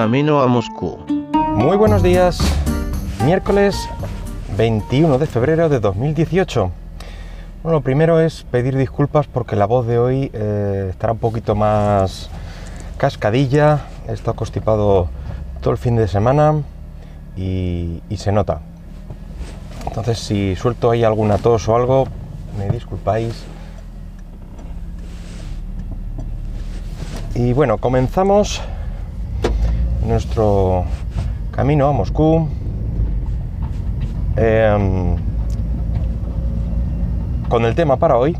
camino a Moscú. Muy buenos días, miércoles 21 de febrero de 2018. Bueno, lo primero es pedir disculpas porque la voz de hoy eh, estará un poquito más cascadilla. He estado constipado todo el fin de semana y, y se nota. Entonces, si suelto ahí alguna tos o algo, me disculpáis. Y bueno, comenzamos nuestro camino a Moscú. Em, con el tema para hoy,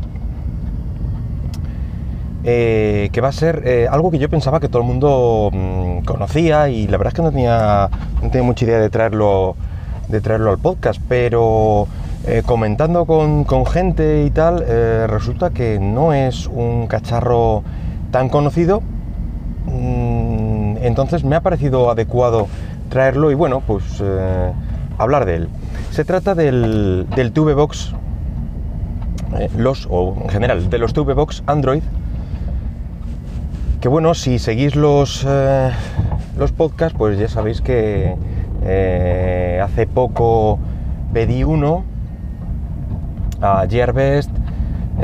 eh, que va a ser eh, algo que yo pensaba que todo el mundo mm, conocía y la verdad es que no tenía, no tenía mucha idea de traerlo, de traerlo al podcast, pero eh, comentando con, con, gente y tal, resulta que no es un cacharro tan conocido, entonces me ha parecido adecuado traerlo y bueno, pues hablar de él. Se trata del, del Tubebox, eh, los, o en general, de los Tubebox Android, que bueno, si seguís los, eh, los podcasts, pues ya sabéis que eh, hace poco pedí uno a Gearbest,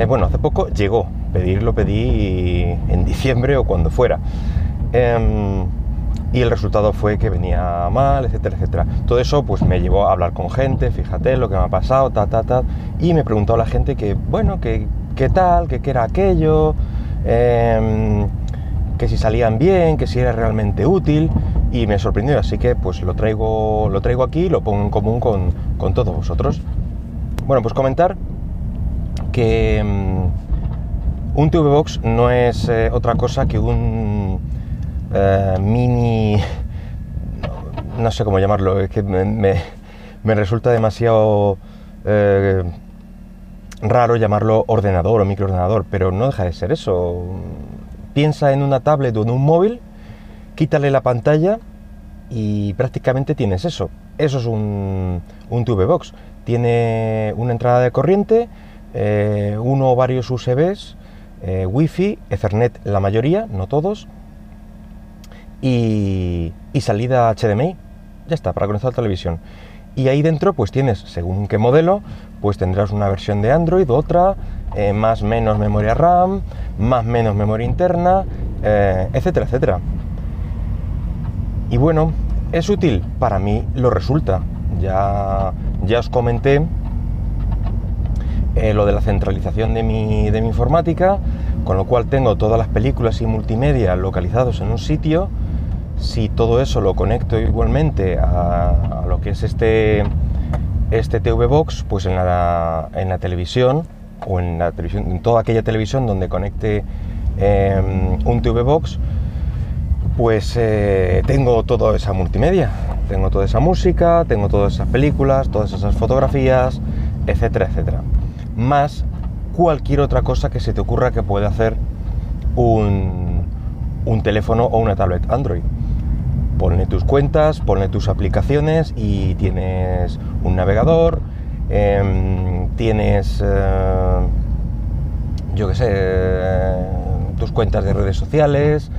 bueno, hace poco llegó, pedirlo pedí en diciembre o cuando fuera. Em, y el resultado fue que venía mal, etcétera, etcétera. Todo eso pues me llevó a hablar con gente, fíjate lo que me ha pasado, ta, ta, ta, y me preguntó la gente que, bueno, que qué tal, que qué era aquello, em, que si salían bien, que si era realmente útil, y me sorprendió, así que pues lo traigo, lo traigo aquí lo pongo en común con, con todos vosotros. Bueno, pues comentar que um, un TV Box no es eh, otra cosa que un eh, mini, no sé cómo llamarlo, es que me, resulta demasiado eh, raro llamarlo ordenador o microordenador, pero no deja de ser eso. Piensa en una tablet o en un móvil, quítale la pantalla y prácticamente tienes eso. Eso es un, un TV Box. Tiene una entrada de corriente, eh, uno o varios USBs, Wi-Fi, Ethernet la mayoría, no todos, y, salida HDMI. Ya está, para conectar la televisión. Y ahí dentro pues tienes, según qué modelo, pues tendrás una versión de Android, otra, eh, más menos memoria RAM, más menos memoria interna, eh, etcétera, etcétera. Y bueno, ¿es útil? Para mí lo resulta. Ya, ya os comenté eh, lo de la centralización de mi, de mi informática, con lo cual tengo todas las películas y multimedia localizados en un sitio si todo eso lo conecto igualmente a, lo que es este, este TV Box, pues en la, en la, televisión o en la televisión, en toda aquella televisión donde conecte em, un TV Box, pues eh, tengo toda esa multimedia, tengo toda esa música, tengo todas esas películas, todas esas fotografías, etcétera, etcétera. Más cualquier otra cosa que se te ocurra que pueda hacer un, un teléfono o una tablet Android. Ponle tus cuentas, ponle tus aplicaciones y tienes un navegador, em, tienes, eh, yo qué sé, tus cuentas de redes sociales,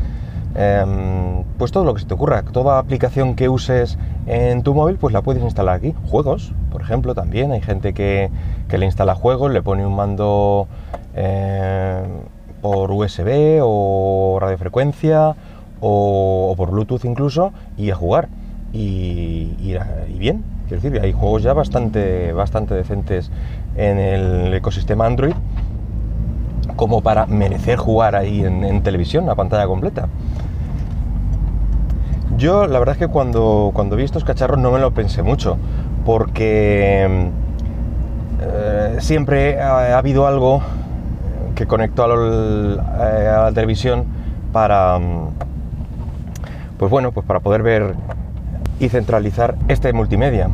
em, pues todo lo que se te ocurra, toda aplicación que uses en tu móvil, pues la puedes instalar aquí. Juegos, por ejemplo, también hay gente que, le instala juegos, le pone un mando eh, por USB o radiofrecuencia o, por Bluetooth incluso y a jugar. Y, bien, quiero decir, hay juegos ya bastante, bastante decentes en el ecosistema Android como para merecer jugar ahí en, televisión, a pantalla completa. Yo la verdad es que cuando, cuando vi estos cacharros no me lo pensé mucho, porque eh, siempre ha, habido algo que conectó a la televisión para, pues bueno, pues para poder ver y centralizar este multimedia.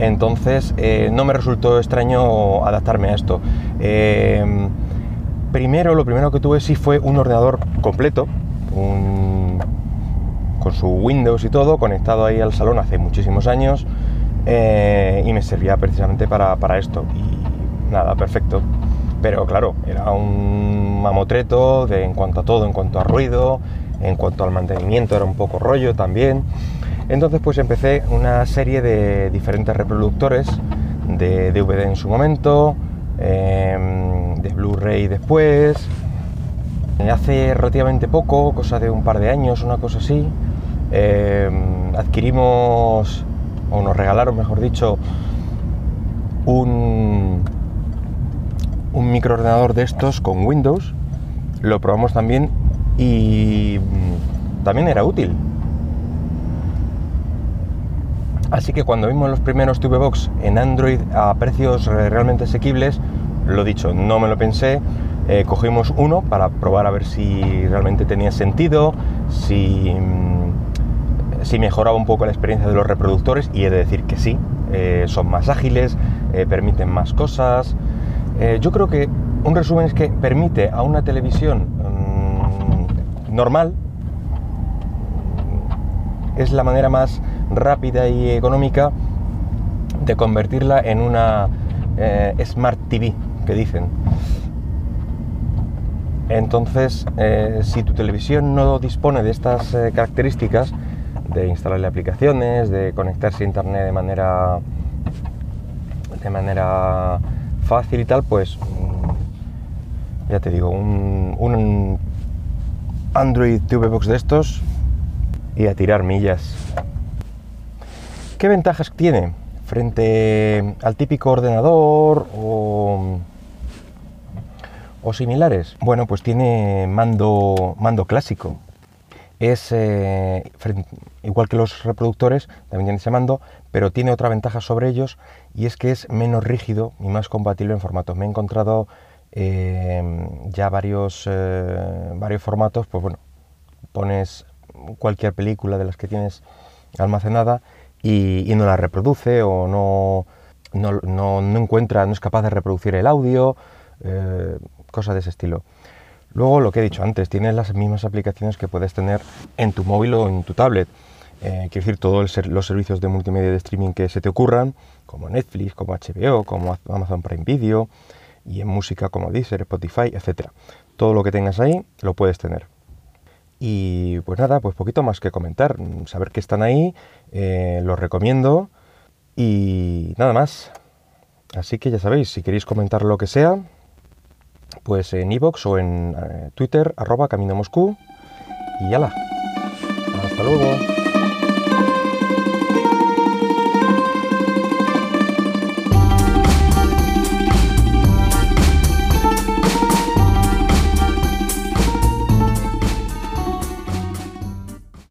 Entonces eh, no me resultó extraño adaptarme a esto. Eh, primero, lo primero que tuve sí fue un ordenador completo, con su Windows y todo, conectado ahí al salón hace muchísimos años eh, y me servía precisamente para, para, esto. Y nada, perfecto. Pero claro, era un mamotreto de, en cuanto a todo, en cuanto a ruido, en cuanto al mantenimiento era un poco rollo también. Entonces pues empecé una serie de diferentes reproductores de DVD en su momento, em, de Blu-ray después. Hace relativamente poco, cosa de un par de años, una cosa así, em, adquirimos, o nos regalaron, mejor dicho, un, un microordenador de estos con Windows. Lo probamos también y mm, también era útil. Así que cuando vimos los primeros TV Box en Android a precios realmente asequibles, lo dicho, no me lo pensé, eh, cogimos uno para probar a ver si realmente tenía sentido, si, mm, si mejoraba un poco la experiencia de los reproductores y he de decir que sí, eh, son más ágiles, eh, permiten más cosas. yo creo que un resumen es que permite a una televisión mm, normal, es la manera más rápida y económica de convertirla en una eh, Smart TV, que dicen. Entonces, eh, si tu televisión no dispone de estas eh, características, de instalarle aplicaciones, de conectarse a internet de manera de manera fácil y tal, pues mm, ya te digo, un, un Android TV Box de estos y a tirar millas. ¿Qué ventajas tiene frente al típico ordenador o, similares? Bueno, pues tiene mando, mando clásico. Es eh, igual que los reproductores, también tiene ese mando, pero tiene otra ventaja sobre ellos y es que es menos rígido y más compatible en formatos. Me he encontrado eh, ya varios, eh, varios formatos, pues bueno, pones cualquier película de las que tienes almacenada y, no la reproduce o no, no, encuentra, no es capaz de reproducir el audio, eh, cosas de ese estilo. Luego, lo que he dicho antes, tienes las mismas aplicaciones que puedes tener en tu móvil o en tu tablet. Eh, quiero decir, todos los servicios de multimedia de streaming que se te ocurran, como Netflix, como HBO, como Amazon Prime Video, y en música como Deezer, Spotify, etc. Todo lo que tengas ahí lo puedes tener. Y pues nada, pues poquito más que comentar. Saber que están ahí, eh, los recomiendo y nada más. Así que ya sabéis, si queréis comentar lo que sea, pues en iVoox o en eh, Twitter, arroba Camino Moscú. Y la Hasta luego.